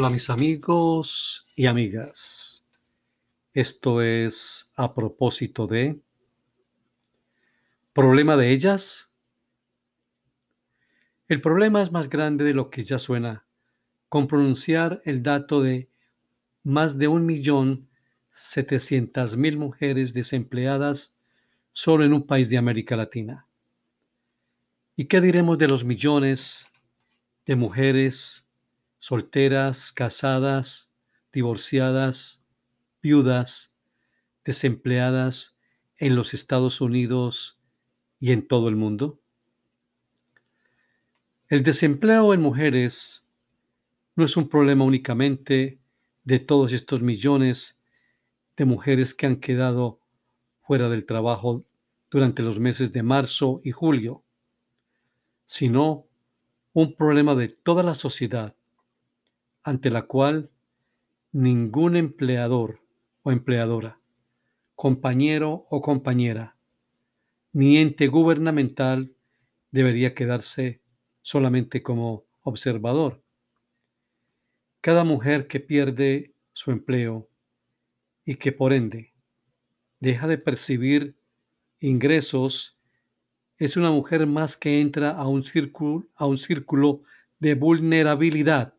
Hola mis amigos y amigas. Esto es a propósito de ¿Problema de ellas? El problema es más grande de lo que ya suena, con pronunciar el dato de más de un millón setecientas mil mujeres desempleadas solo en un país de América Latina. ¿Y qué diremos de los millones de mujeres solteras, casadas, divorciadas, viudas, desempleadas en los Estados Unidos y en todo el mundo? El desempleo en mujeres no es un problema únicamente de todos estos millones de mujeres que han quedado fuera del trabajo durante los meses de marzo y julio, sino un problema de toda la sociedad ante la cual ningún empleador o empleadora, compañero o compañera, ni ente gubernamental debería quedarse solamente como observador. Cada mujer que pierde su empleo y que por ende deja de percibir ingresos es una mujer más que entra a un círculo, a un círculo de vulnerabilidad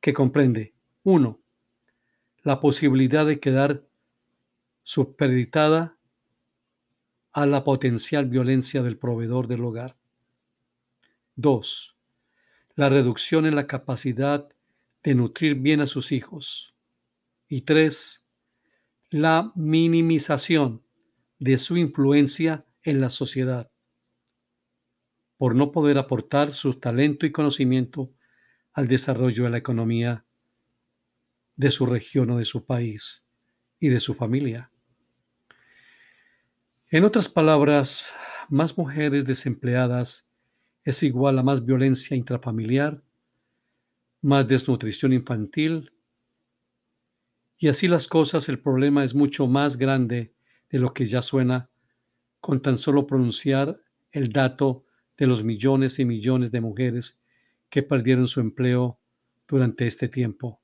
que comprende, uno, la posibilidad de quedar supeditada a la potencial violencia del proveedor del hogar. 2. La reducción en la capacidad de nutrir bien a sus hijos. Y 3. La minimización de su influencia en la sociedad por no poder aportar su talento y conocimiento al desarrollo de la economía de su región o de su país y de su familia. En otras palabras, más mujeres desempleadas es igual a más violencia intrafamiliar, más desnutrición infantil, y así las cosas, el problema es mucho más grande de lo que ya suena con tan solo pronunciar el dato de los millones y millones de mujeres que perdieron su empleo durante este tiempo.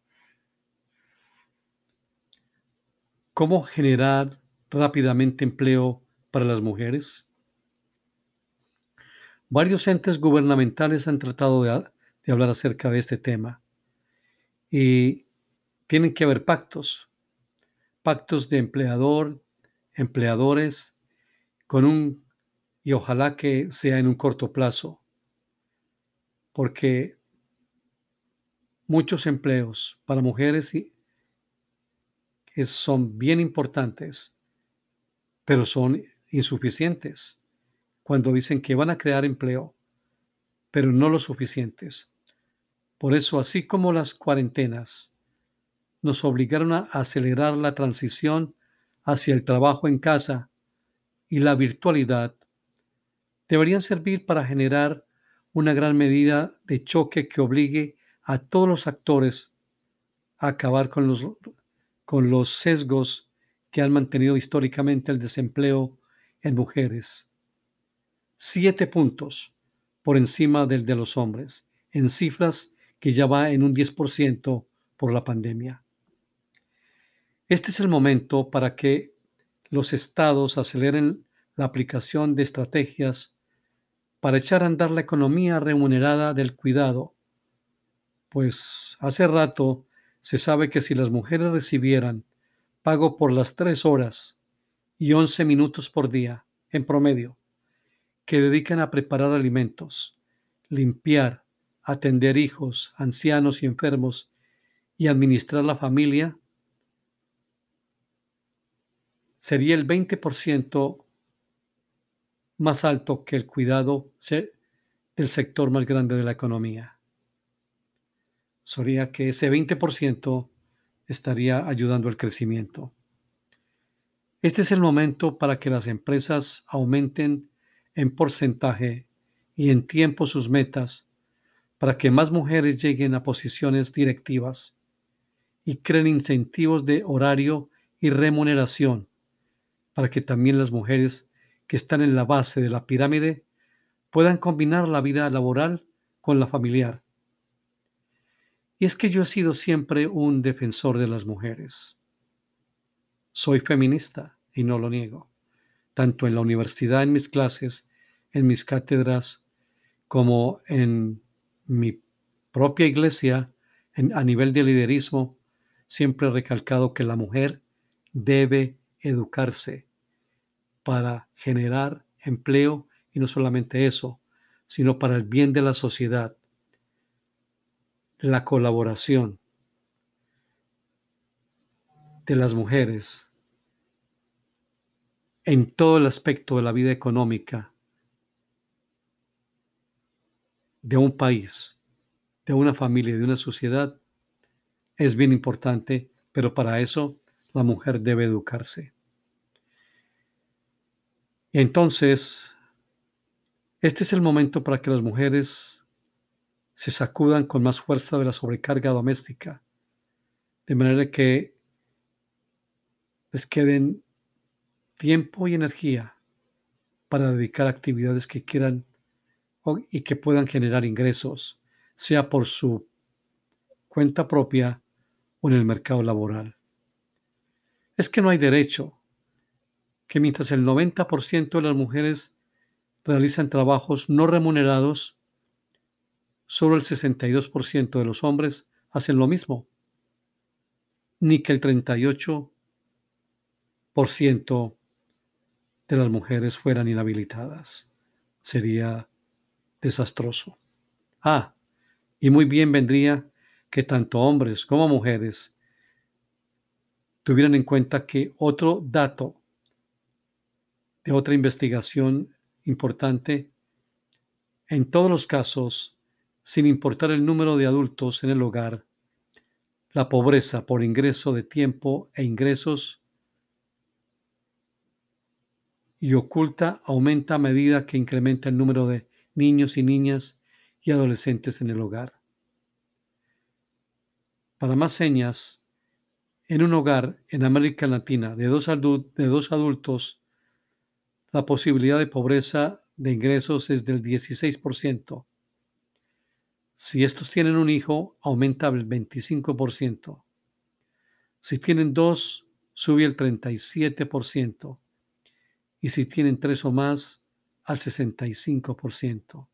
¿Cómo generar rápidamente empleo para las mujeres? Varios entes gubernamentales han tratado de, de, hablar acerca de este tema y tienen que haber pactos, pactos de empleador, empleadores, con un y ojalá que sea en un corto plazo, porque muchos empleos para mujeres son bien importantes, pero son insuficientes cuando dicen que van a crear empleo, pero no lo suficientes. Por eso, así como las cuarentenas nos obligaron a acelerar la transición hacia el trabajo en casa y la virtualidad, deberían servir para generar una gran medida de choque que obligue a todos los actores a acabar con los, con los sesgos que han mantenido históricamente el desempleo en mujeres. Siete puntos por encima del de los hombres, en cifras que ya va en un 10% por la pandemia. Este es el momento para que los estados aceleren la aplicación de estrategias para echar a andar la economía remunerada del cuidado, pues hace rato se sabe que si las mujeres recibieran pago por las tres horas y once minutos por día, en promedio, que dedican a preparar alimentos, limpiar, atender hijos, ancianos y enfermos y administrar la familia, sería el 20% más alto que el cuidado del sector más grande de la economía. Sería que ese 20% estaría ayudando al crecimiento. Este es el momento para que las empresas aumenten en porcentaje y en tiempo sus metas para que más mujeres lleguen a posiciones directivas y creen incentivos de horario y remuneración para que también las mujeres que están en la base de la pirámide puedan combinar la vida laboral con la familiar. Y es que yo he sido siempre un defensor de las mujeres. Soy feminista y no lo niego, tanto en la universidad, en mis clases, en mis cátedras, como en mi propia iglesia, a nivel de liderismo, siempre he recalcado que la mujer debe educarse para generar empleo y no solamente eso, sino para el bien de la sociedad, la colaboración de las mujeres en todo el aspecto de la vida económica de un país, de una familia, de una sociedad, es bien importante, pero para eso la mujer debe educarse. Entonces, este es el momento para que las mujeres se sacudan con más fuerza de la sobrecarga doméstica, de manera que les queden tiempo y energía para dedicar actividades que quieran y que puedan generar ingresos, sea por su cuenta propia o en el mercado laboral. Es que no hay derecho que mientras el 90% de las mujeres realizan trabajos no remunerados, solo el 62% de los hombres hacen lo mismo, ni que el 38% de las mujeres fueran inhabilitadas. Sería desastroso. Ah, y muy bien vendría que tanto hombres como mujeres tuvieran en cuenta que otro dato de otra investigación importante, en todos los casos, sin importar el número de adultos en el hogar, la pobreza por ingreso de tiempo e ingresos y oculta aumenta a medida que incrementa el número de niños y niñas y adolescentes en el hogar. Para más señas, en un hogar en América Latina de dos, de dos adultos la posibilidad de pobreza de ingresos es del 16%. Si estos tienen un hijo, aumenta el 25%. Si tienen dos, sube el 37%. Y si tienen tres o más, al 65%.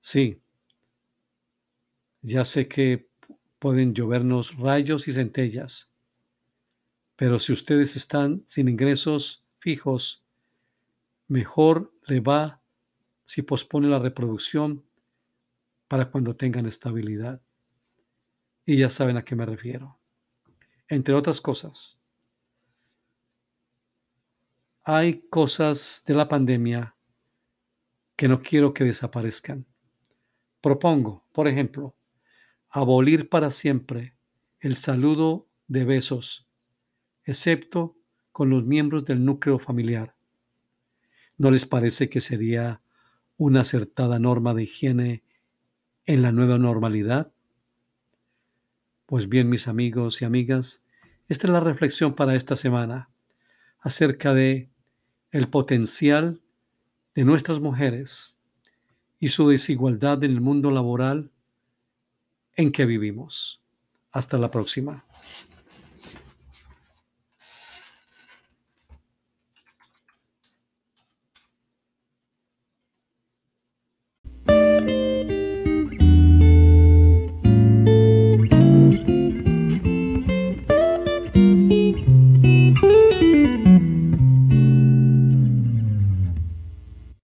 Sí, ya sé que pueden llovernos rayos y centellas, pero si ustedes están sin ingresos, fijos, mejor le va si pospone la reproducción para cuando tengan estabilidad. Y ya saben a qué me refiero. Entre otras cosas, hay cosas de la pandemia que no quiero que desaparezcan. Propongo, por ejemplo, abolir para siempre el saludo de besos, excepto con los miembros del núcleo familiar. ¿No les parece que sería una acertada norma de higiene en la nueva normalidad? Pues bien, mis amigos y amigas, esta es la reflexión para esta semana acerca de el potencial de nuestras mujeres y su desigualdad en el mundo laboral en que vivimos. Hasta la próxima.